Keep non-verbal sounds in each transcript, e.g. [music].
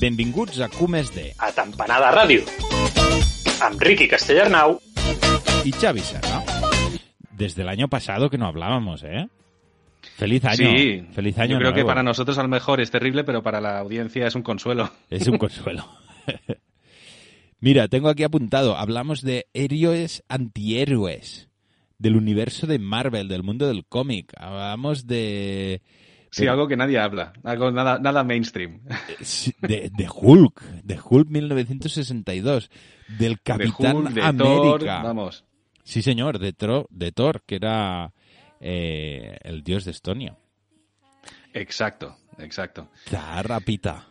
Benvinguts a Cumes de... A Tampanada Ràdio. Amb Ricky Castellarnau. Y Xavi Serra. Desde el año pasado que no hablábamos, ¿eh? Feliz año. Sí, Feliz año Yo creo que para nosotros a lo mejor es terrible, pero para la audiencia es un consuelo. [laughs] Es un consuelo. [laughs] Mira, tengo aquí apuntado, hablamos de héroes antihéroes, del universo de Marvel, del mundo del cómic. Hablamos de... Sí, algo que nadie habla, algo nada, nada mainstream. de, de Hulk, de Hulk 1962, del De Capitán Hulk, de América. Thor, vamos. Sí, señor, de, Tro- de Thor, que era eh, el dios de Estonia. Exacto, exacto. Zarrapita.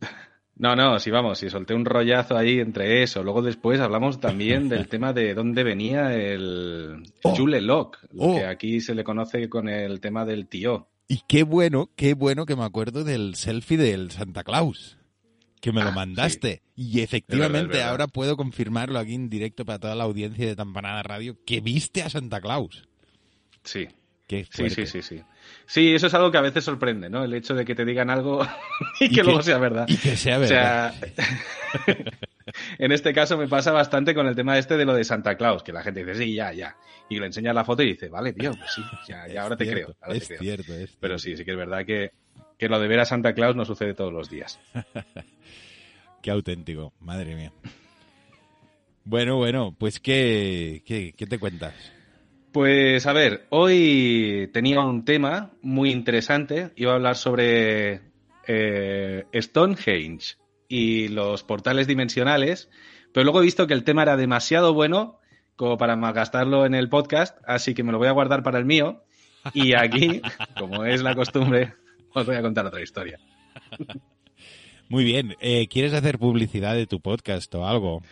[laughs] No, no, sí, vamos, sí, solté un rollazo ahí entre eso. Luego después hablamos también del [laughs] tema de dónde venía el Oh. Jule Locke, lo Oh. que aquí se le conoce con el tema del tío. Y qué bueno, qué bueno que me acuerdo del selfie del Santa Claus. Que me lo Ah, mandaste. Y Es verdad, efectivamente es verdad. ahora puedo confirmarlo aquí en directo para toda la audiencia de Tampanada Radio que viste a Santa Claus. Sí, Qué sí, sí, sí, sí. Sí, eso es algo que a veces sorprende, ¿no? El hecho de que te digan algo [laughs] y, Y que, que- luego sea verdad. Y que sea O verdad. sea, [laughs] en este caso me pasa bastante con el tema este de lo de Santa Claus, que la gente dice, sí, ya, ya. Y le enseñas la foto y dice, vale, tío, pues sí, ya, ya ahora te creo. ahora te es creo". cierto, es Pero sí, sí que es verdad que, que lo de ver a Santa Claus no sucede todos los días. [laughs] Qué auténtico, madre mía. Bueno, bueno, pues ¿qué, qué, qué te cuentas? Pues a ver, hoy tenía un tema muy interesante. Iba a hablar sobre eh, Stonehenge y los portales dimensionales, pero luego he visto que el tema era demasiado bueno como para malgastarlo en el podcast, así que me lo voy a guardar para el mío. Y aquí, [laughs] como es la costumbre, os voy a contar otra historia. Muy bien, eh, ¿quieres hacer publicidad de tu podcast o algo?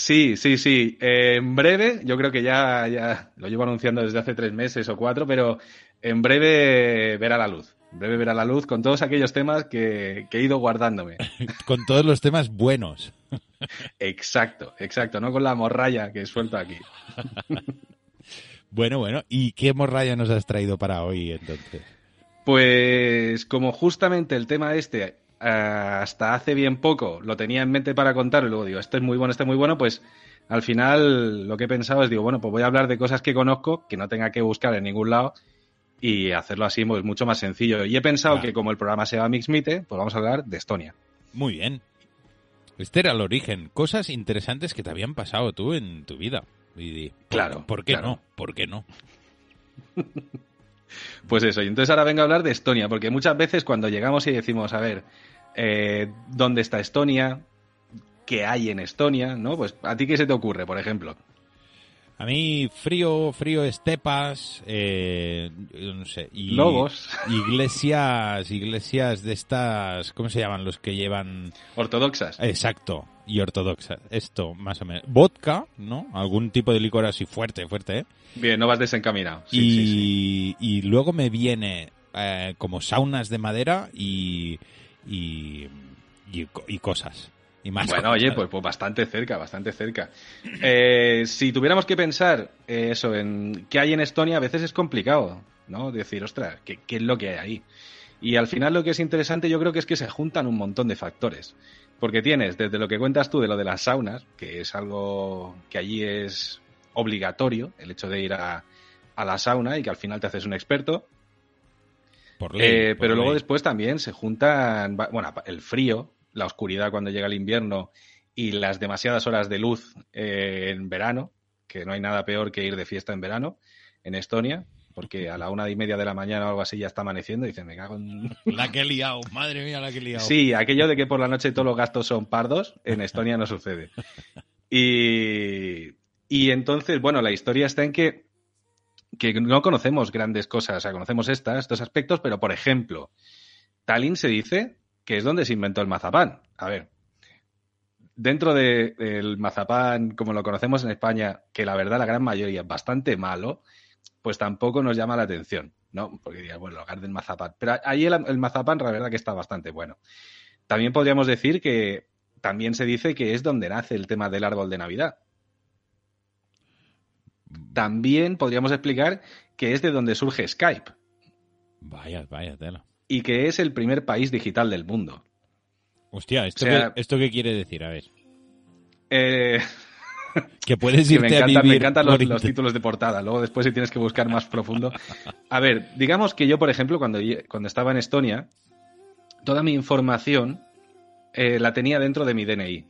Sí, sí, sí. Eh, en breve, yo creo que ya, ya lo llevo anunciando desde hace tres meses o cuatro, pero en breve verá la luz. En breve verá la luz con todos aquellos temas que, que he ido guardándome. [laughs] Con todos los temas buenos. [laughs] Exacto, exacto, no con la morralla que suelto aquí. [laughs] Bueno, bueno, ¿y qué morralla nos has traído para hoy entonces? Pues como justamente el tema este eh, hasta hace bien poco lo tenía en mente para contar y luego digo, esto es muy bueno, esto es muy bueno, pues al final lo que he pensado es, digo, bueno, pues voy a hablar de cosas que conozco, que no tenga que buscar en ningún lado y hacerlo así pues mucho más sencillo. Y he pensado Claro. que como el programa se llama Mixmite, pues vamos a hablar de Estonia. Muy bien. Este era el origen. Cosas interesantes que te habían pasado tú en tu vida. Y di, ¿por- Claro, ¿Por qué claro. no? ¿Por qué no? [laughs] Pues eso, y entonces ahora vengo a hablar de Estonia, porque muchas veces cuando llegamos y decimos, a ver, eh, ¿dónde está Estonia? ¿Qué hay en Estonia? ¿No? Pues a ti qué se te ocurre, por ejemplo. A mí frío, frío estepas, eh, no sé, y Lobos. iglesias, iglesias de estas, ¿cómo se llaman los que llevan? Ortodoxas. Exacto, y ortodoxas, esto más o menos. Vodka, ¿no? Algún tipo de licor así fuerte, fuerte, ¿eh? Bien, no vas desencaminado. Sí, y, sí, sí. y luego me viene eh, como saunas de madera y, y, y cosas. Y más Bueno, oye, pues, pues bastante cerca, bastante cerca. Eh, si tuviéramos que pensar eh, eso en qué hay en Estonia, a veces es complicado, ¿no? Decir, ostras, ¿qué, qué es lo que hay ahí? Y al final lo que es interesante yo creo que es que se juntan un montón de factores. Porque tienes desde lo que cuentas tú de lo de las saunas, que es algo que allí es obligatorio, el hecho de ir a, a la sauna y que al final te haces un experto. Por ley, Eh, por pero luego después también se juntan, bueno, el frío, la oscuridad cuando llega el invierno y las demasiadas horas de luz eh, en verano, que no hay nada peor que ir de fiesta en verano en Estonia, porque a la una y media de la mañana o algo así ya está amaneciendo y dicen, me cago en... [laughs] La que he liado, madre mía, la que he liado. Sí, aquello de que por la noche todos los gastos son pardos, en Estonia no sucede. Y, y entonces, bueno, la historia está en que, que no conocemos grandes cosas, o sea, conocemos estas, estos aspectos, pero por ejemplo, Tallinn se dice que es donde se inventó el mazapán. A ver, dentro de- del mazapán, como lo conocemos en España, que la verdad la gran mayoría es bastante malo, pues tampoco nos llama la atención, ¿no? Porque dirías, bueno, lugar del mazapán. Pero ahí el, el mazapán, la verdad que está bastante bueno. También podríamos decir que también se dice que es donde nace el tema del árbol de Navidad. También podríamos explicar que es de donde surge Skype Vaya, vaya tela. Y que es el primer país digital del mundo. Hostia, ¿esto, O sea- qué, ¿esto qué quiere decir? A ver. Eh, [laughs] Que puedes que irte me, a vivir me encantan los, títulos de portada. Luego después si tienes que buscar más profundo. A ver, digamos que yo, por ejemplo, cuando, cuando estaba en Estonia, toda mi información eh, la tenía dentro de mi DNI.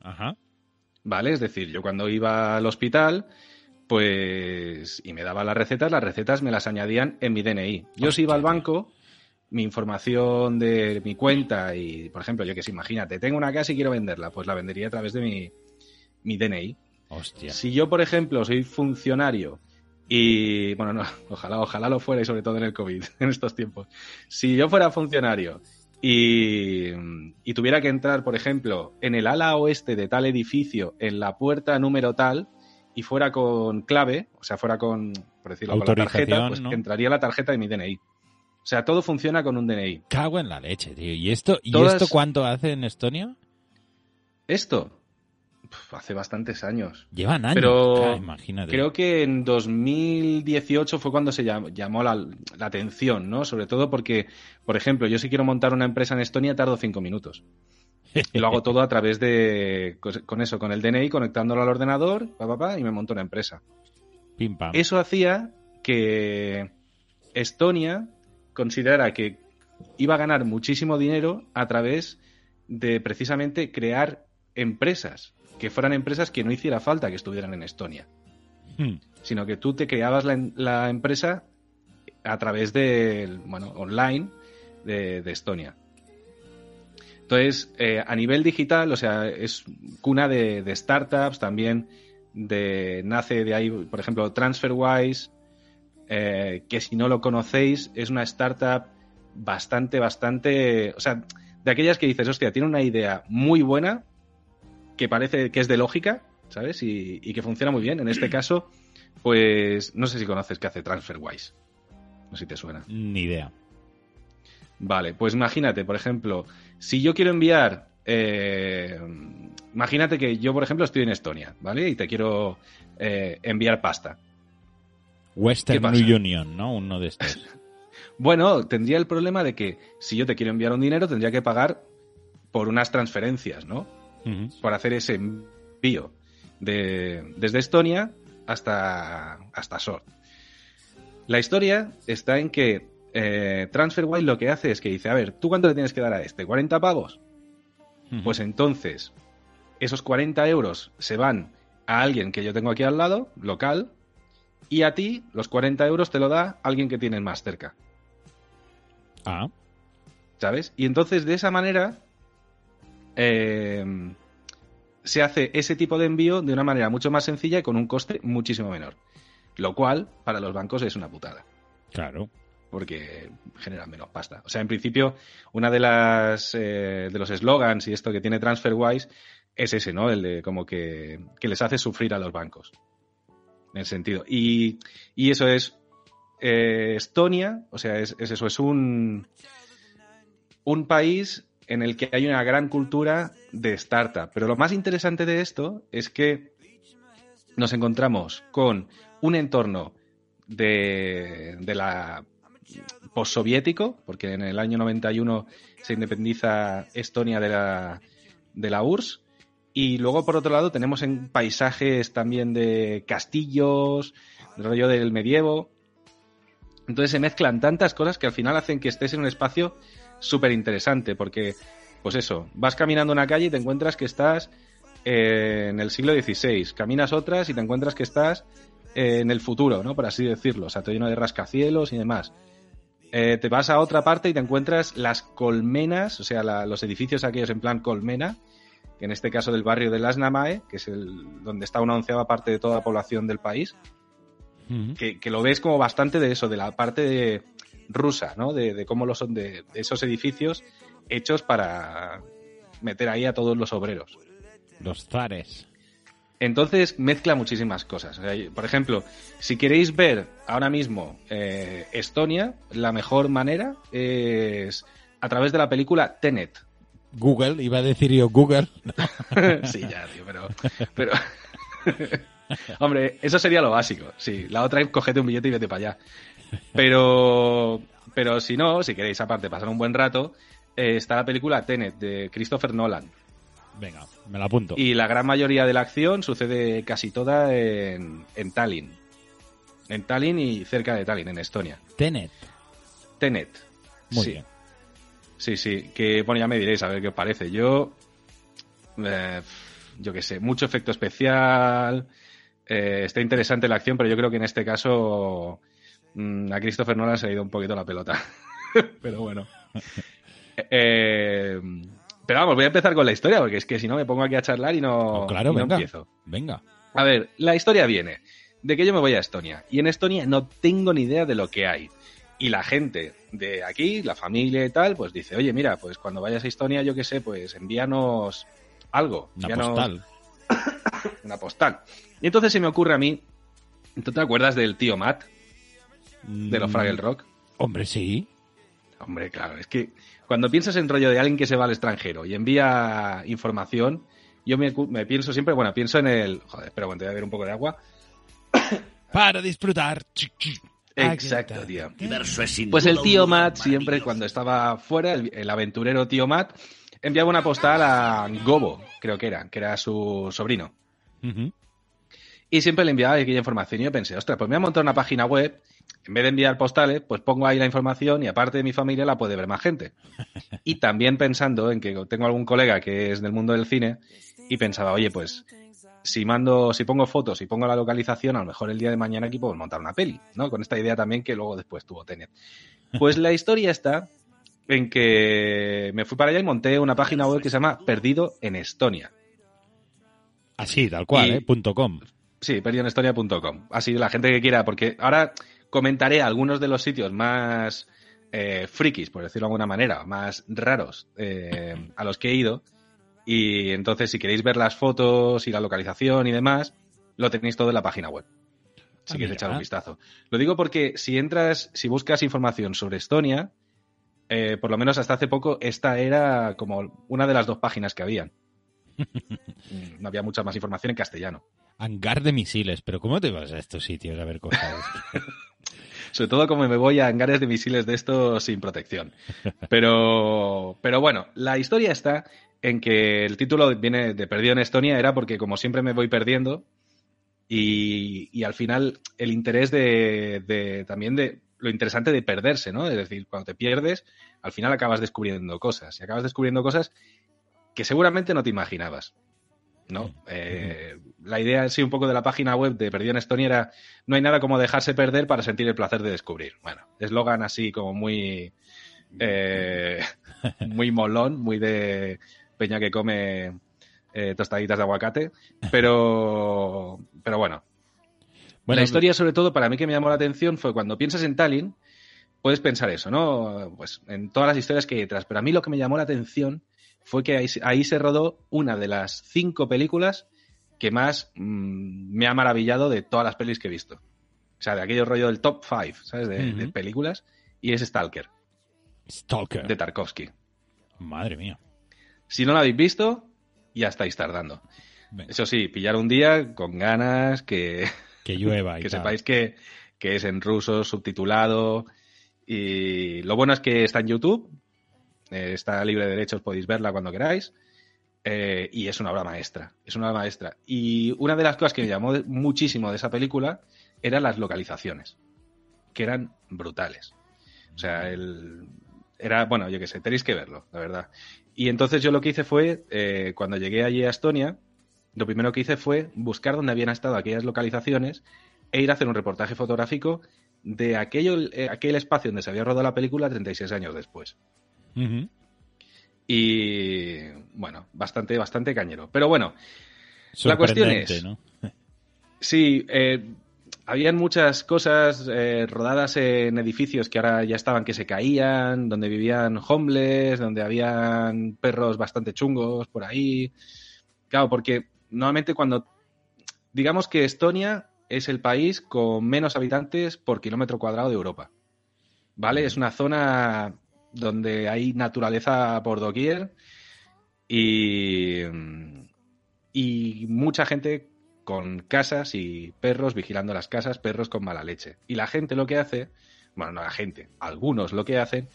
Ajá. ¿Vale? Es decir, yo cuando iba al hospital, pues, y me daba las recetas, las recetas me las añadían en mi DNI. Yo si iba al banco, mi información de mi cuenta y, por ejemplo, yo que sé, imagínate, tengo una casa y quiero venderla, pues la vendería a través de mi, mi DNI. Hostia. Si yo, por ejemplo, soy funcionario y, bueno, no, [laughs] ojalá, ojalá lo fuera y sobre todo en el COVID, [laughs] en estos tiempos. Si yo fuera funcionario y, y tuviera que entrar, por ejemplo, en el ala oeste de tal edificio, en la puerta número tal, y fuera con clave, o sea, fuera con, por decirlo, con la tarjeta, pues ¿no? entraría la tarjeta de mi DNI. O sea, todo funciona con un DNI. Cago en la leche, tío. ¿Y esto, ¿y Todas- esto cuánto hace en Estonia? Esto, hace bastantes años. Llevan años. Pero claro, imagínate. Creo que en 2018 fue cuando se llam- llamó la, la atención, ¿no? Sobre todo porque, por ejemplo, yo si quiero montar una empresa en Estonia tardo cinco minutos. Y lo hago todo a través de, con eso, con el DNI, conectándolo al ordenador, pa, pa, pa, y me monto una empresa. Pim pam. Eso hacía que Estonia considerara que iba a ganar muchísimo dinero a través de precisamente crear empresas, que fueran empresas que no hiciera falta que estuvieran en Estonia Hmm. sino que tú te creabas la, la empresa a través del, bueno, online de, de Estonia. Entonces, eh, a nivel digital, o sea, es cuna de, de startups, también de, nace de ahí, por ejemplo, TransferWise, eh, que si no lo conocéis, es una startup bastante, bastante, o sea, de aquellas que dices, hostia, tiene una idea muy buena, que parece que es de lógica, ¿sabes? Y, y que funciona muy bien. En este [clears throat] caso, pues no sé si conoces qué hace TransferWise. No sé si te suena. Ni idea. Vale, pues imagínate, por ejemplo, si yo quiero enviar. eh, imagínate que yo, por ejemplo, estoy en Estonia, ¿vale? Y te quiero eh, enviar pasta. Western? Union, ¿no? Uno de estos. [laughs] Bueno, tendría el problema de que si yo te quiero enviar un dinero, tendría que pagar por unas transferencias, ¿no? Ujú. por hacer ese envío de, desde Estonia hasta, hasta Sort. La historia está en que eh, TransferWise lo que hace es que dice, a ver, ¿tú cuánto le tienes que dar a este? ¿40 pavos? Ujú. Pues entonces, esos 40 euros se van a alguien que yo tengo aquí al lado, local, y a ti los 40 euros te lo da alguien que tienes más cerca. Ah, ¿sabes? Y entonces de esa manera eh, se hace ese tipo de envío de una manera mucho más sencilla y con un coste muchísimo menor. Lo cual para los bancos es una putada, claro. Porque generan menos pasta. O sea, en principio, una de las eh, de los eslogans y esto que tiene TransferWise es ese, ¿no? El de como que, que les hace sufrir a los bancos. En el sentido. Y, y eso es eh, Estonia, o sea, es, es eso, es un, un país en el que hay una gran cultura de startup. Pero lo más interesante de esto es que nos encontramos con un entorno de, de la postsoviético, porque en el año 91 se independiza Estonia de la, de la URSS. Y luego, por otro lado, tenemos en paisajes también de castillos, del rollo del medievo. Entonces se mezclan tantas cosas que al final hacen que estés en un espacio súper interesante, porque, pues eso, vas caminando una calle y te encuentras que estás eh, en el siglo XVI, caminas otras y te encuentras que estás eh, en el futuro, ¿no? Por así decirlo, o sea, todo lleno de rascacielos y demás. Eh, te vas a otra parte y te encuentras las colmenas, o sea, la- los edificios aquellos en plan colmena, que en este caso del barrio de Lasnamae, que es el, donde está una onceava parte de toda la población del país, que, que lo ves como bastante de eso, de la parte de- rusa, ¿no? De, de cómo lo son de, de esos edificios hechos para meter ahí a todos los obreros. Los zares. Entonces mezcla muchísimas cosas. Por ejemplo, si queréis ver ahora mismo eh, Estonia, la mejor manera es a través de la película Tenet. Google, iba a decir yo Google. [laughs] sí, ya, tío, pero. pero... [laughs] Hombre, eso sería lo básico. Sí, la otra es cogete un billete y vete para allá. Pero. Pero si no, si queréis aparte pasar un buen rato, eh, está la película Tenet de Christopher Nolan. Venga, me la apunto. Y la gran mayoría de la acción sucede casi toda en, en Tallinn. En Tallinn y cerca de Tallinn, en Estonia. Tenet. Tenet. Muy sí. bien. Sí, sí. Que, bueno, ya me diréis a ver qué os parece. Yo. eh, yo qué sé, mucho efecto especial. eh, está interesante la acción, pero yo creo que en este caso. mm, a Christopher Nolan se le ha ido un poquito la pelota. [laughs] pero bueno. [laughs] Eh, pero vamos, voy a empezar con la historia, porque es que si no me pongo aquí a charlar y no, Oh, claro, y no venga. empiezo. Venga. A ver, la historia viene de que yo me voy a Estonia y en Estonia no tengo ni idea de lo que hay. Y la gente de aquí, la familia y tal, pues dice, oye, mira, pues cuando vayas a Estonia, yo qué sé, pues envíanos algo. Una envíanos postal. [coughs] Una postal. Y entonces se me ocurre a mí, ¿tú te acuerdas del tío Matt de los Mm, Fraggle Rock? Hombre, sí. Hombre, claro, es que cuando piensas en rollo de alguien que se va al extranjero y envía información, yo me, pienso siempre, bueno, pienso en el... Joder, espera, bueno, te voy a ver un poco de agua. [coughs] Para disfrutar. Exacto, tío. Pues el tío Matt siempre cuando estaba fuera, el, el aventurero tío Matt, enviaba una postal a Gobo, creo que era, que era su sobrino. Y siempre le enviaba aquella información y yo pensé, ostras, pues me voy a montar una página web, en vez de enviar postales, pues pongo ahí la información y aparte de mi familia la puede ver más gente. [laughs] Y también pensando en que tengo algún colega que es del mundo del cine y pensaba, oye, pues si mando, si pongo fotos y pongo la localización, a lo mejor el día de mañana aquí puedo montar una peli, ¿no? Con esta idea también que luego después tuvo Tenet. Pues la historia está en que me fui para allá y monté una página web que se llama Perdido en Estonia. Así, tal cual, Y- ¿eh? Punto com. Sí, perdidonestonia.com. Así la gente que quiera, porque ahora comentaré algunos de los sitios más eh, frikis, por decirlo de alguna manera, más raros eh, a los que he ido. Y entonces, si queréis ver las fotos y la localización y demás, lo tenéis todo en la página web. Si Ah, queréis echar un vistazo. Lo digo porque si entras, si buscas información sobre Estonia, eh, por lo menos hasta hace poco, esta era como una de las dos páginas que habían. [laughs] No había mucha más información en castellano. Hangar de misiles. Pero ¿cómo te vas a estos sitios a ver cosas? [laughs] Sobre todo como me voy a hangares de misiles de estos sin protección. Pero, pero bueno, la historia está en que el título viene de Perdido en Estonia, era porque como siempre me voy perdiendo y, y al final el interés de, de- también de lo interesante de perderse, ¿no? Es decir, cuando te pierdes, al final acabas descubriendo cosas y acabas descubriendo cosas que seguramente no te imaginabas. ¿No? Eh, la idea sí un poco de la página web de Perdido en Estonia era no hay nada como dejarse perder para sentir el placer de descubrir. Bueno, eslogan así como muy eh, [laughs] muy molón, muy de peña que come eh, tostaditas de aguacate, pero pero bueno, Bueno, la historia, sobre todo, para mí que me llamó la atención fue cuando piensas en Tallinn, puedes pensar eso, ¿no? Pues en todas las historias que hay detrás. Pero a mí lo que me llamó la atención fue que ahí, ahí se rodó una de las cinco películas que más mm, me ha maravillado de todas las pelis que he visto. O sea, de aquello rollo del top five, ¿sabes? De, películas. Y es Stalker, Stalker. de Tarkovsky. Madre mía. Si no la habéis visto, ya estáis tardando. Venga, Eso sí, pillar un día con ganas, que, que llueva y [laughs] que tal. sepáis que, que es en ruso, subtitulado. Y lo bueno es que está en YouTube, eh, está libre de derechos, podéis verla cuando queráis. eh, y es una obra maestra, es una obra maestra. Y una de las cosas que me llamó muchísimo de esa película eran las localizaciones, que eran brutales. O sea, el, era, bueno, yo qué sé, tenéis que verlo, la verdad. Y entonces yo lo que hice fue, eh, cuando llegué allí a Estonia, lo primero que hice fue buscar dónde habían estado aquellas localizaciones e ir a hacer un reportaje fotográfico de aquello, aquel espacio donde se había rodado la película 36 años después. Y bueno, bastante, bastante cañero. Pero bueno, La cuestión es- ¿no? [laughs] sí, eh, habían muchas cosas eh, rodadas en edificios que ahora ya estaban que se caían, donde vivían homeless, donde habían perros bastante chungos por ahí. Claro, porque normalmente cuando digamos que Estonia es el país con menos habitantes por kilómetro cuadrado de Europa. ¿Vale? Es una zona donde hay naturaleza por doquier y, y mucha gente con casas y perros vigilando las casas, perros con mala leche. Y la gente lo que hace, bueno, no la gente, algunos lo que hacen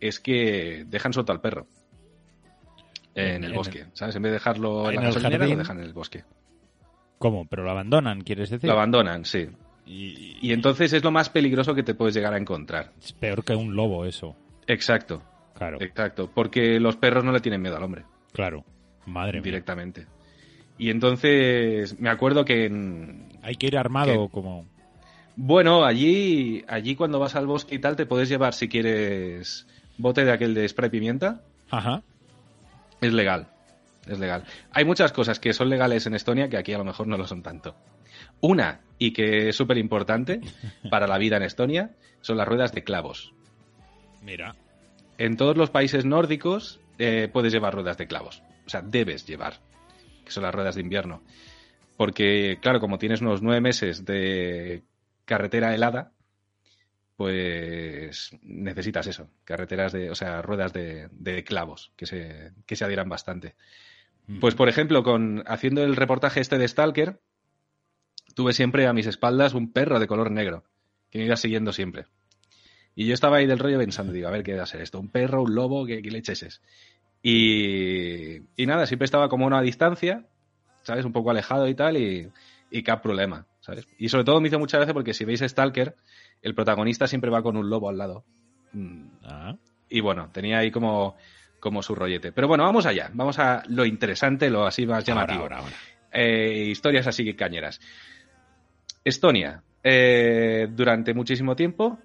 es que dejan suelto al perro en, En- el en bosque, ¿sabes? En vez de dejarlo en, en la el jardín. lo dejan en el bosque. ¿Cómo? ¿Pero lo abandonan, quieres decir? Lo abandonan, sí. y, Y entonces es lo más peligroso que te puedes llegar a encontrar. es peor que un lobo eso. Exacto, Claro, exacto. Porque los perros no le tienen miedo al hombre. claro. Madre mía. directamente. Y entonces me acuerdo que en, Hay que ir armado como... bueno, allí allí cuando vas al bosque y tal te puedes llevar si quieres bote de aquel de spray pimienta, Ajá. es legal. Es legal. Hay muchas cosas que son legales en Estonia que aquí a lo mejor no lo son tanto. Una, y que es súper importante [laughs] para la vida en Estonia, son las ruedas de clavos. Mira. En todos los países nórdicos eh, puedes llevar ruedas de clavos. O sea, debes llevar, que son las ruedas de invierno. Porque, claro, como tienes unos nueve meses de carretera helada, pues necesitas eso, carreteras de, o sea, ruedas de, de clavos, que se, que se adhieran bastante. Pues, por ejemplo, con haciendo el reportaje este de Stalker, tuve siempre a mis espaldas un perro de color negro, que me iba siguiendo siempre. Y yo estaba ahí del rollo pensando, digo, a ver qué va a ser esto, un perro, un lobo, qué, qué leches es. Y, y nada, siempre estaba como a una distancia, ¿sabes? Un poco alejado y tal, y, y qué problema, ¿sabes? Y sobre todo me hizo mucha gracia porque si veis Stalker, el protagonista siempre va con un lobo al lado. Mm, Ah, y bueno, tenía ahí como, como su rollete. Pero bueno, vamos allá. Vamos a lo interesante, lo así más llamativo. ahora, ahora, ahora. Eh, historias así que cañeras. Estonia. eh, durante muchísimo tiempo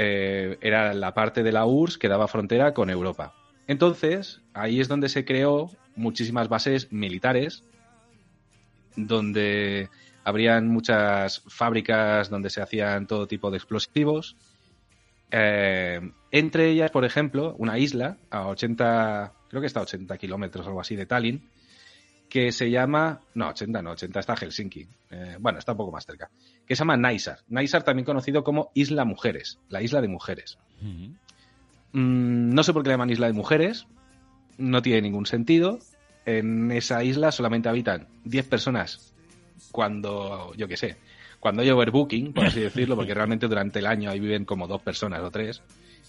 eh, era la parte de la URSS que daba frontera con Europa. Entonces, ahí es donde se creó muchísimas bases militares, donde habrían muchas fábricas donde se hacían todo tipo de explosivos. Eh, entre ellas, por ejemplo, una isla a 80, creo que está a 80 kilómetros o algo así de Tallinn, que se llama, no, 80 no, 80 está Helsinki, Eh, bueno, está un poco más cerca, que se llama Naisar. Naisar también conocido como Isla Mujeres, la isla de mujeres. Mm, no sé por qué le llaman Isla de Mujeres, no tiene ningún sentido. En esa isla solamente habitan 10 personas cuando, yo qué sé, cuando hay overbooking, por así decirlo, porque [laughs] realmente durante el año ahí viven como dos personas o tres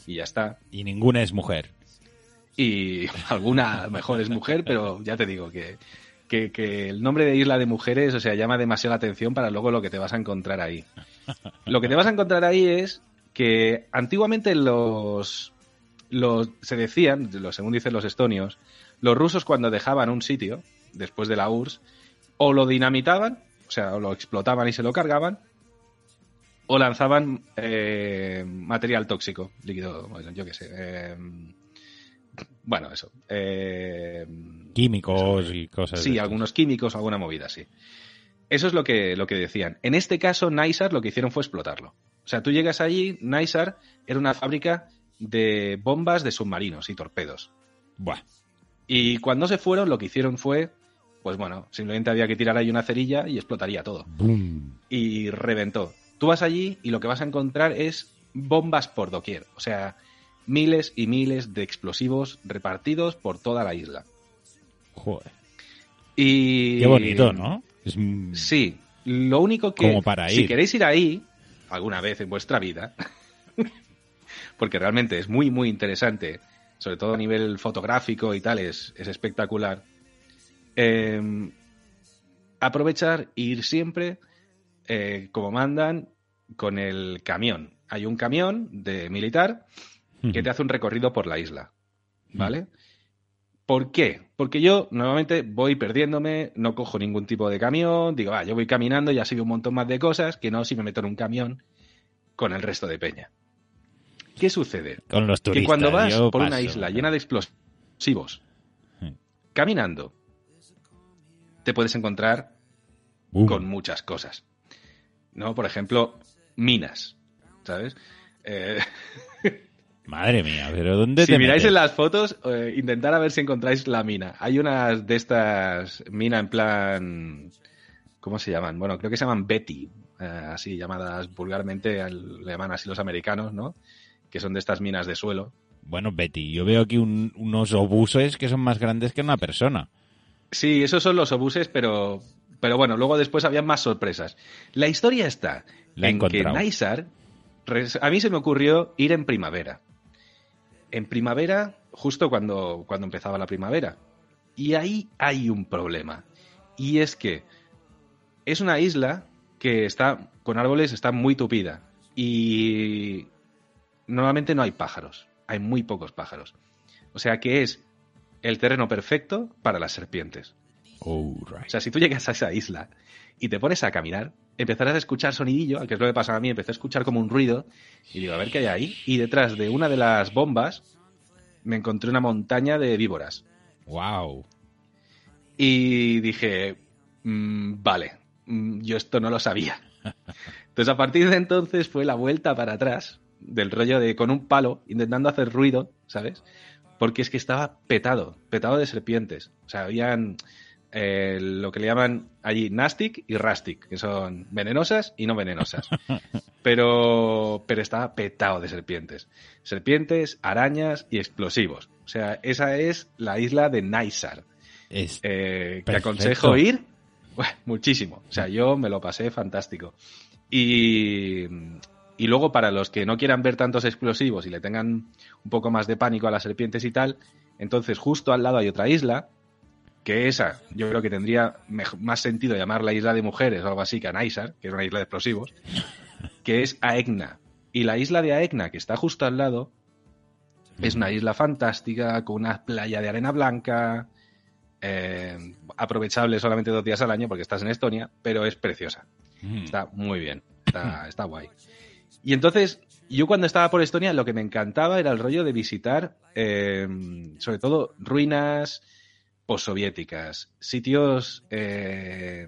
y ya está. Y ninguna es mujer. Y [laughs] alguna mejor es mujer, pero ya te digo que, que, el nombre de Isla de Mujeres, o sea, llama demasiado la atención para luego lo que te vas a encontrar ahí. Lo que te vas a encontrar ahí es que antiguamente los, los se decían, según dicen los estonios, los rusos cuando dejaban un sitio, después de la URSS, o lo dinamitaban, o sea, o lo explotaban y se lo cargaban, o lanzaban eh, material tóxico, líquido, yo qué sé. eh, bueno, eso. eh, Químicos y cosas. Sí, algunos químicos, alguna movida, sí. Eso es lo que, lo que decían. En este caso, Naisar lo que hicieron fue explotarlo. O sea, tú llegas allí, Naisar era una fábrica de bombas de submarinos y torpedos. Buah. Y cuando se fueron, lo que hicieron fue, pues bueno, simplemente había que tirar ahí una cerilla y explotaría todo. Boom. Y reventó. Tú vas allí y lo que vas a encontrar es bombas por doquier. O sea, miles y miles de explosivos repartidos por toda la isla. Joder. Y Qué bonito, ¿no? Es Sí, lo único que Como para si ir. queréis ir ahí alguna vez en vuestra vida, [laughs] porque realmente es muy muy interesante, sobre todo a nivel fotográfico y tal, es, es espectacular. eh, aprovechar e ir siempre eh, como mandan con el camión. Hay un camión de militar que te hace un recorrido por la isla, ¿vale? ¿Por qué? Porque yo normalmente voy perdiéndome, no cojo ningún tipo de camión, digo, ah, yo voy caminando y así veo un montón más de cosas que no si me meto en un camión con el resto de peña. ¿Qué sucede? Con los turistas. que cuando vas por una isla llena de explosivos, Sí. caminando, te puedes encontrar Boom. con muchas cosas. ¿No? Por ejemplo, minas, ¿sabes? Eh, [laughs] Madre mía, pero ¿dónde si te miráis metes? en las fotos, eh, intentar a ver si encontráis la mina. Hay unas de estas mina en plan... ¿Cómo se llaman? Bueno, creo que se llaman Betty, eh, así llamadas vulgarmente, le llaman así los americanos, ¿no? Que son de estas minas de suelo. Bueno, Betty, yo veo aquí un- unos obuses que son más grandes que una persona. Sí, esos son los obuses, pero, pero bueno, luego después había más sorpresas. La historia está La en que. Naisar, a mí se me ocurrió ir en primavera. En primavera, justo cuando, cuando empezaba la primavera. Y ahí hay un problema. Y es que es una isla que está con árboles, está muy tupida. Y normalmente no hay pájaros. Hay muy pocos pájaros. O sea que es el terreno perfecto para las serpientes. Oh, right. O sea, si tú llegas a esa isla y te pones a caminar, empezarás a escuchar sonidillo, que es lo que pasa a mí, empecé a escuchar como un ruido y digo, a ver qué hay ahí. Y detrás de una de las bombas me encontré una montaña de víboras. Wow. Y dije, mm, vale, mm, yo esto no lo sabía. [laughs] Entonces a partir de entonces fue la vuelta para atrás del rollo de con un palo intentando hacer ruido, ¿sabes? Porque es que estaba petado, petado de serpientes. O sea, habían eh, lo que le llaman allí Nastic y Rastic, que son venenosas y no venenosas. [laughs] Pero, pero estaba petado de serpientes. Serpientes, arañas y explosivos. O sea, esa es la isla de Naisar. Es Eh, que aconsejo ir bueno, muchísimo. O sea, yo me lo pasé fantástico. Y, y luego, para los que no quieran ver tantos explosivos y le tengan un poco más de pánico a las serpientes y tal, entonces justo al lado hay otra isla, que esa yo creo que tendría más sentido llamarla isla de mujeres o algo así que a Naisar, que es una isla de explosivos, que es Aegna. Y la isla de Aegna, que está justo al lado, es una isla fantástica, con una playa de arena blanca, eh, aprovechable solamente dos días al año porque estás en Estonia, pero es preciosa. Mm. Está muy bien, está, está guay. Y entonces, yo cuando estaba por Estonia, lo que me encantaba era el rollo de visitar, eh, sobre todo, ruinas postsoviéticas, sitios, eh,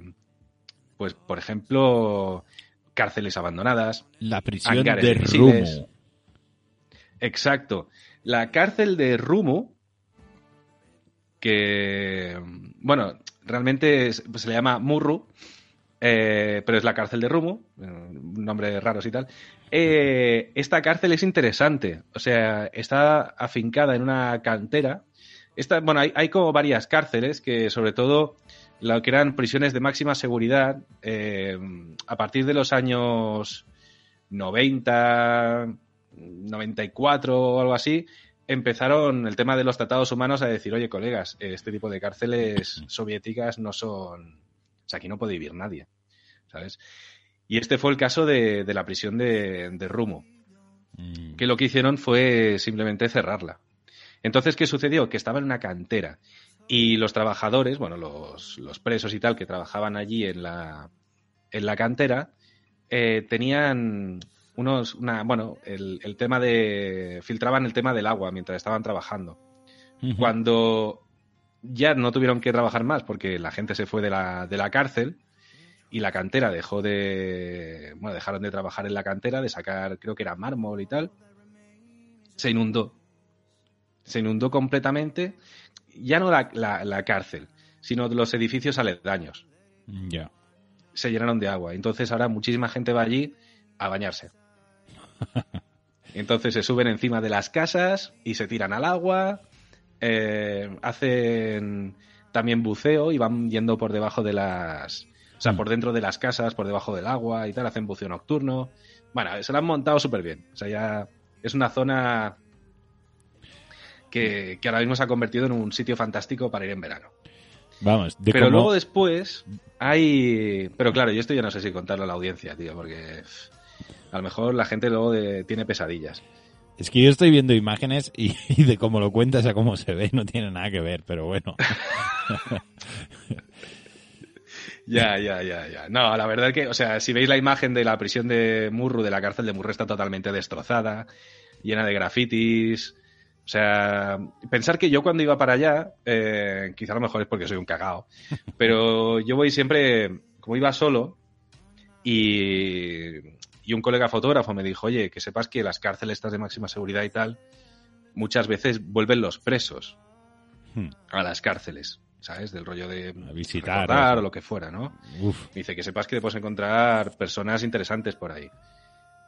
pues, por ejemplo, cárceles abandonadas, La prisión de. Rumo. Exacto. La cárcel de Rumu, que, bueno, realmente es- pues se le llama Murru, eh, pero es la cárcel de Rumu, eh, un nombre raros y tal. Eh, esta cárcel es interesante, o sea, está afincada en una cantera. Esta, bueno, hay, hay como varias cárceles que sobre todo lo que eran prisiones de máxima seguridad eh, a partir de los años 90, 94 o algo así, empezaron el tema de los tratados humanos a decir, oye, colegas, este tipo de cárceles soviéticas no son... O sea, aquí no puede vivir nadie, ¿sabes? Y este fue el caso de, de la prisión de, de Rumo, Mm. que lo que hicieron fue simplemente cerrarla. Entonces, ¿qué sucedió? Que estaba en una cantera y los trabajadores, bueno, los, los presos y tal que trabajaban allí en la, en la cantera, eh, tenían unos, una, bueno, el, el tema de, filtraban el tema del agua mientras estaban trabajando. Cuando ya no tuvieron que trabajar más porque la gente se fue de la, de la cárcel y la cantera dejó de, bueno, dejaron de trabajar en la cantera, de sacar, creo que era mármol y tal, se inundó. Se inundó completamente, ya no la, la- la cárcel, sino los edificios aledaños. Ya. Se llenaron de agua. Entonces ahora muchísima gente va allí a bañarse. [laughs] Entonces se suben encima de las casas y se tiran al agua, eh, hacen también buceo y van yendo por debajo de las... O sea, por dentro de las casas, por debajo del agua y tal, hacen buceo nocturno. Bueno, se lo han montado súper bien. O sea, ya es una zona que, que ahora mismo se ha convertido en un sitio fantástico para ir en verano. Vamos, de Pero luego después hay... Pero claro, yo esto ya no sé si contarlo a la audiencia, tío, porque a lo mejor la gente luego de- tiene pesadillas. Es que yo estoy viendo imágenes y, [laughs] y de cómo lo cuentas a cómo se ve no tiene nada que ver, pero bueno. [laughs] Ya, ya, ya, ya. No, la verdad que, o sea, si veis la imagen de la prisión de Murru, de la cárcel de Murru, está totalmente destrozada, llena de grafitis. O sea, pensar que yo cuando iba para allá, eh, quizá a lo mejor es porque soy un cagao, [laughs] pero yo voy siempre, como iba solo, y, y un colega fotógrafo me dijo, oye, que sepas que las cárceles estas de máxima seguridad y tal, muchas veces vuelven los presos Hmm. a las cárceles, ¿sabes? Del rollo de A visitar, recordar o- lo que fuera, ¿no? Uf. Dice que sepas que te puedes encontrar personas interesantes por ahí.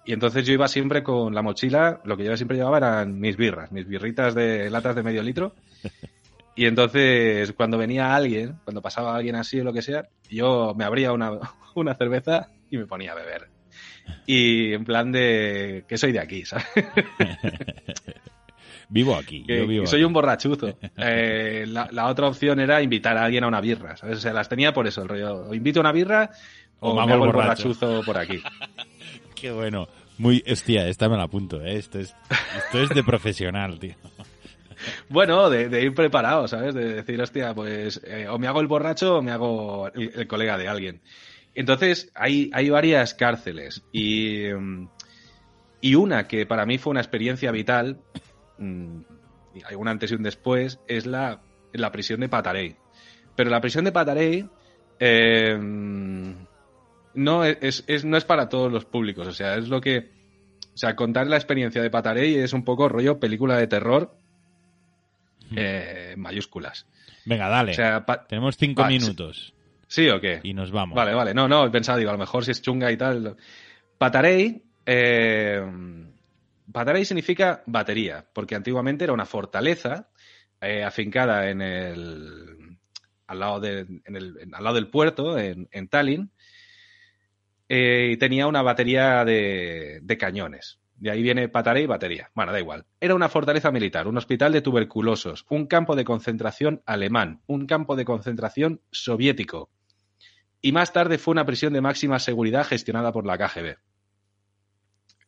Y entonces yo iba siempre con la mochila, lo que yo siempre llevaba eran mis birras, mis birritas de latas de medio litro. [laughs] Y entonces cuando venía alguien, cuando pasaba alguien así o lo que sea, yo me abría una, [laughs] una cerveza y me ponía a beber. Y en plan de que soy de aquí, [laughs] ¿sabes? Vivo aquí. que, yo vivo soy aquí. un borrachuzo. Eh, la, la otra opción era invitar a alguien a una birra, ¿sabes? O sea, las tenía por eso, el rollo. O invito a una birra o, me hago el borrachuzo por aquí. Qué bueno. Muy, hostia, esta me la apunto, ¿eh? Esto es, esto es de profesional, tío. Bueno, de, ir preparado, ¿sabes? De decir, hostia, pues eh, o me hago el borracho o me hago el, colega de alguien. Entonces, hay, hay varias cárceles y, mm, y una que para mí fue una experiencia vital, mm, hay un antes y un después, es la, la prisión de Patarey. Pero la prisión de Patarey eh, no, es, es- no es para todos los públicos, o sea, es lo que... O sea, contar la experiencia de Patarey es un poco rollo película de terror eh, mayúsculas. Venga, dale. O sea, pa- Tenemos cinco va, minutos ¿sí o qué? y nos vamos. Vale, vale. No, no, he pensado, digo, a lo mejor si es chunga y tal. Patarey. eh, Patarey significa batería, porque antiguamente era una fortaleza eh, afincada en el. al lado, de, en el- al lado del puerto, en, en Tallinn, eh, y tenía una batería de, de cañones. De ahí viene Patarey, batería. Bueno, da igual. Era una fortaleza militar, un hospital de tuberculosos, un campo de concentración alemán, un campo de concentración soviético. Y más tarde fue una prisión de máxima seguridad gestionada por la KGB.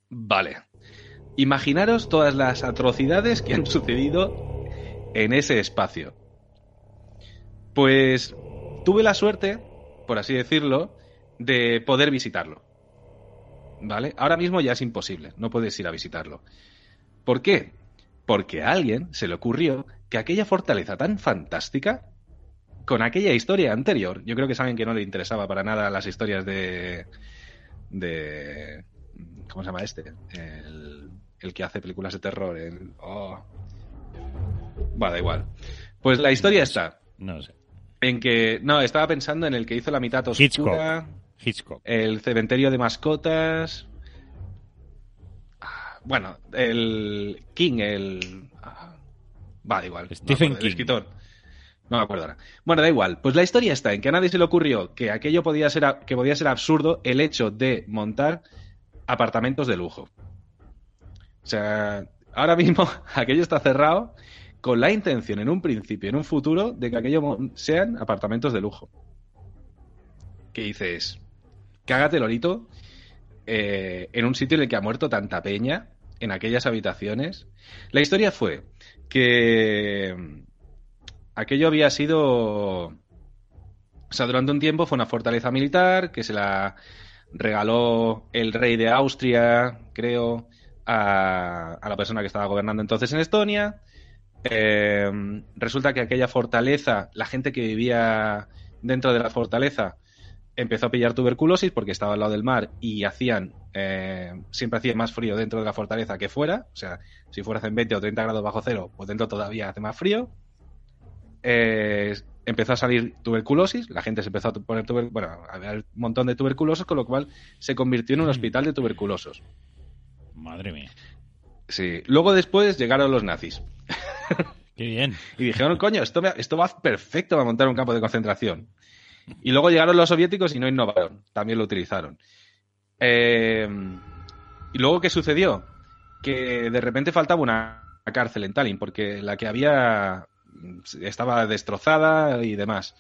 Vale. Imaginaros todas las atrocidades que han [laughs] sucedido en ese espacio. Pues tuve la suerte, por así decirlo, de poder visitarlo. ¿Vale? Ahora mismo ya es imposible, no puedes ir a visitarlo. ¿Por qué? Porque a alguien se le ocurrió que aquella fortaleza tan fantástica, con aquella historia anterior, yo creo que saben que no le interesaba para nada las historias de. de. ¿Cómo se llama este? El, el que hace películas de terror. El, oh. Bueno, da igual. Pues la historia está No sé. en que. No, estaba pensando en el que hizo la mitad oscura. Hitchcock. Hitchcock. El cementerio de mascotas. Bueno, el King, el. ah, Va, da igual. no Stephen el King. escritor. No me acuerdo ahora. Bueno, da igual. Pues la historia está en que a nadie se le ocurrió que aquello podía ser, a- que podía ser absurdo el hecho de montar apartamentos de lujo. O sea, ahora mismo [laughs] aquello está cerrado con la intención en un principio, en un futuro, de que aquello sean apartamentos de lujo. ¿Qué dices? Cágate, Lorito, eh, en un sitio en el que ha muerto tanta peña, en aquellas habitaciones. La historia fue que aquello había sido... O sea, durante un tiempo fue una fortaleza militar que se la regaló el rey de Austria, creo, a, a la persona que estaba gobernando entonces en Estonia. Eh, resulta que aquella fortaleza, la gente que vivía dentro de la fortaleza, empezó a pillar tuberculosis porque estaba al lado del mar y hacían eh, siempre hacía más frío dentro de la fortaleza que fuera. O sea, si fuera en 20 o 30 grados bajo cero, pues dentro todavía hace más frío. Eh, empezó a salir tuberculosis, la gente se empezó a poner tuberculosis, bueno, había un montón de tuberculosos, con lo cual se convirtió en un hospital de tuberculosos. Madre mía. Sí. Luego después llegaron los nazis. Qué bien. [laughs] Y dijeron, coño, esto, me- esto va perfecto para montar un campo de concentración. Y luego llegaron los soviéticos y no innovaron, también lo utilizaron. Eh, y luego, ¿qué sucedió? Que de repente faltaba una cárcel en Tallinn, porque la que había estaba destrozada y demás.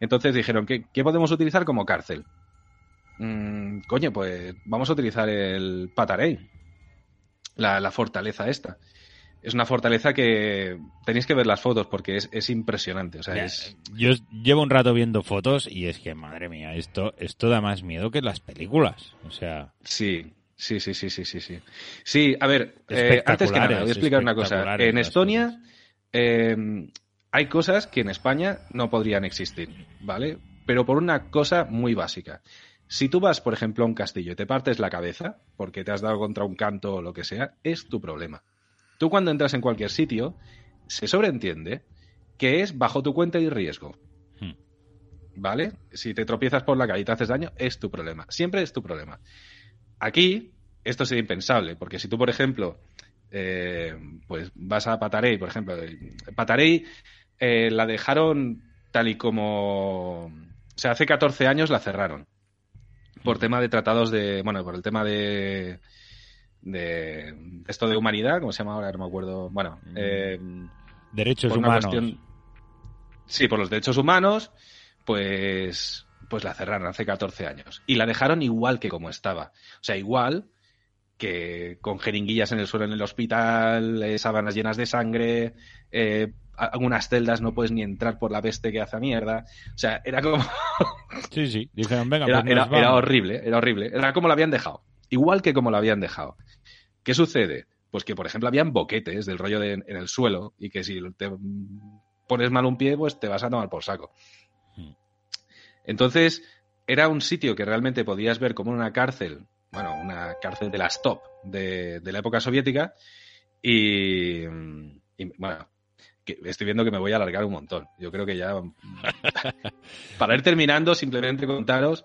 Entonces dijeron, ¿qué, qué podemos utilizar como cárcel? Mm, coño, pues vamos a utilizar el Patarey, la, la fortaleza esta. Es una fortaleza que tenéis que ver las fotos porque es, es impresionante. O sea, es, Yo llevo un rato viendo fotos y es que, madre mía, esto, esto da más miedo que las películas. O sea, Sí, sí, sí, sí, sí, sí, sí. Sí, a ver, eh, antes que nada, voy a explicar una cosa. En Estonia eh, hay cosas que en España no podrían existir, ¿vale? Pero por una cosa muy básica. Si tú vas, por ejemplo, a un castillo y te partes la cabeza porque te has dado contra un canto o lo que sea, es tu problema. Tú cuando entras en cualquier sitio, se sobreentiende que es bajo tu cuenta y riesgo. Hmm. ¿Vale? Si te tropiezas por la calle y te haces daño, es tu problema. Siempre es tu problema. Aquí, esto sería impensable, porque si tú, por ejemplo, eh, pues vas a Patarey, por ejemplo, eh, Patarey eh, la dejaron tal y como. O sea, hace 14 años la cerraron. Por tema de tratados de. Bueno, por el tema de. De esto de humanidad, ¿cómo se llama ahora? No me acuerdo. Bueno, Mm. eh, Derechos humanos. cuestión- Sí, por los derechos humanos, pues, pues la cerraron hace 14 años. Y la dejaron igual que como estaba. O sea, igual que con jeringuillas en el suelo en el hospital, eh, sábanas llenas de sangre, eh, algunas celdas no puedes ni entrar por la peste que hace mierda. O sea, era como... [laughs] Sí, sí. Dijeron, venga, Era, pues era- era horrible, era horrible. Era como lo habían dejado. Igual que como lo habían dejado. ¿Qué sucede? Pues que, por ejemplo, habían boquetes del rollo de, en el suelo y que si te pones mal un pie, pues te vas a tomar por saco. Hmm. Entonces, era un sitio que realmente podías ver como una cárcel, bueno, una cárcel de las top de, de la época soviética y, y, bueno, que estoy viendo que me voy a alargar un montón. Yo creo que ya... [laughs] Para ir terminando, simplemente contaros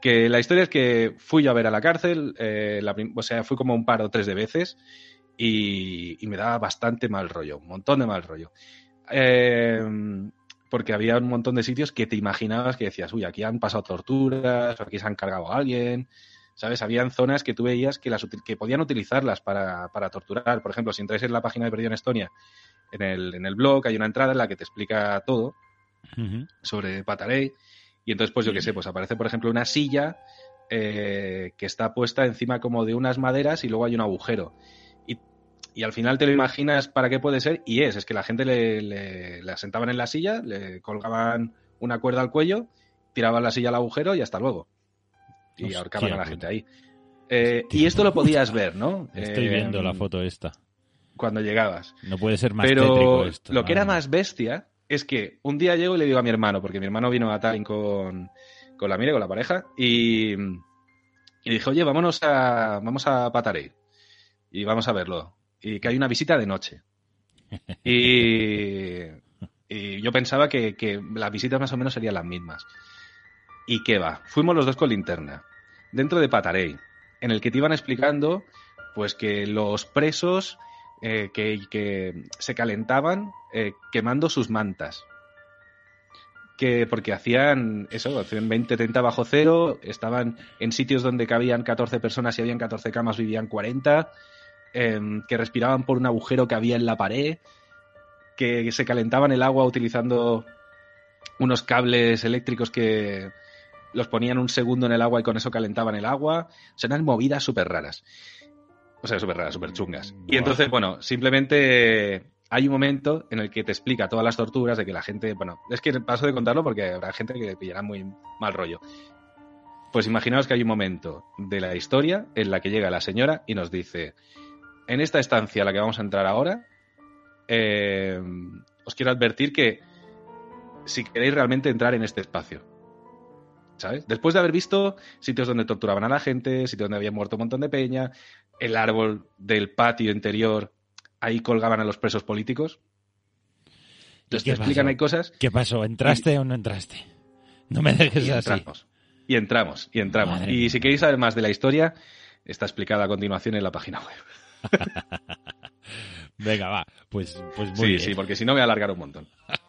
que la historia es que fui yo a ver a la cárcel, eh, la o sea, fui como un par o tres de veces y, y me daba bastante mal rollo, un montón de mal rollo. Eh, porque había un montón de sitios que te imaginabas que decías, uy, aquí han pasado torturas, o aquí se han cargado a alguien, ¿sabes? Habían zonas que tú veías que, las, que podían utilizarlas para, para torturar. Por ejemplo, si entráis en la página de Perdido en Estonia, en el, en el blog hay una entrada en la que te explica todo sobre Patarey. Y entonces, pues yo qué sé, pues aparece, por ejemplo, una silla eh, que está puesta encima como de unas maderas y luego hay un agujero. Y, y al final te lo imaginas para qué puede ser y es, es que la gente le, le, la sentaban en la silla, le colgaban una cuerda al cuello, tiraban la silla al agujero y hasta luego. Y Hostia, ahorcaban a la gente ahí. Eh, y esto lo podías ver, ¿no? Estoy Eh, viendo la foto esta. Cuando llegabas. No puede ser más tétrico Pero esto. lo que era más bestia es que un día llego y le digo a mi hermano, porque mi hermano vino a Tallinn con, con la Mire, con la pareja, y, y dije, oye, vámonos a, vamos a Patarei y vamos a verlo. Y que hay una visita de noche. Y, y yo pensaba que, que las visitas más o menos serían las mismas. ¿Y qué va? Fuimos los dos con linterna, dentro de Patarei, en el que te iban explicando pues que los presos eh, que, se calentaban eh, quemando sus mantas. Que porque hacían eso, hacían 20, 30 bajo cero, estaban en sitios donde cabían 14 personas y habían 14 camas, vivían 40, em, que respiraban por un agujero que había en la pared, que se calentaban el agua utilizando unos cables eléctricos que los ponían un segundo en el agua y con eso calentaban el agua. O sea, eran movidas súper raras. O sea, súper raras, súper chungas. Y entonces, bueno, simplemente hay un momento en el que te explica todas las torturas de que la gente, bueno, es que paso de contarlo porque habrá gente que le pillará muy mal rollo. Pues imaginaos que hay un momento de la historia en la que llega la señora y nos dice, en esta estancia a la que vamos a entrar ahora, eh, os quiero advertir que si queréis realmente entrar en este espacio, ¿sabes? Después de haber visto sitios donde torturaban a la gente, sitios donde había muerto un montón de peña, el árbol del patio interior, ahí colgaban a los presos políticos. Entonces te explican pasó? hay cosas ¿Qué pasó? ¿Entraste o no entraste? No me dejes y así. entramos. Y entramos, y entramos. Madre y mía. si queréis saber más de la historia, está explicada a continuación en la página web. [laughs] Venga, va. Pues, pues muy Sí, bien. sí, porque si no me voy a alargar un montón. [laughs]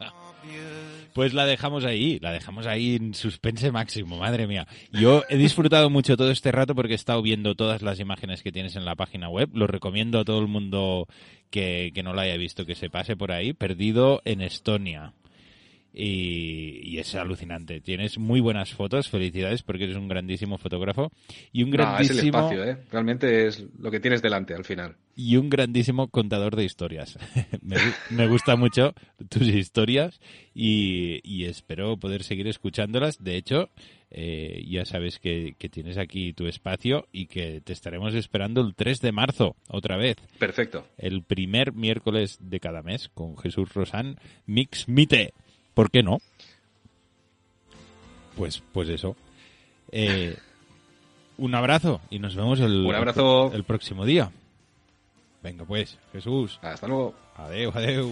Pues la dejamos ahí, la dejamos ahí en suspense máximo, madre mía. Yo he disfrutado mucho todo este rato porque he estado viendo todas las imágenes que tienes en la página web. Lo recomiendo a todo el mundo que, que no lo haya visto, que se pase por ahí. Perdido en Estonia. Y, y es alucinante. Tienes muy buenas fotos, felicidades porque eres un grandísimo fotógrafo y un No, es el grandísimo espacio, ¿eh? Realmente es lo que tienes delante al final. y un grandísimo contador de historias. [laughs] me, me gusta mucho tus historias y, y espero poder seguir escuchándolas. De hecho, eh, ya sabes que, que tienes aquí tu espacio y que te estaremos esperando el 3 de marzo, otra vez, Perfecto. el primer miércoles de cada mes con Jesús Rosán Mix Mite. ¿Por qué no? Pues, pues eso. Eh, un abrazo y nos vemos el, Un abrazo. el próximo día. Venga pues, Jesús. Hasta luego. Adeu, adeu.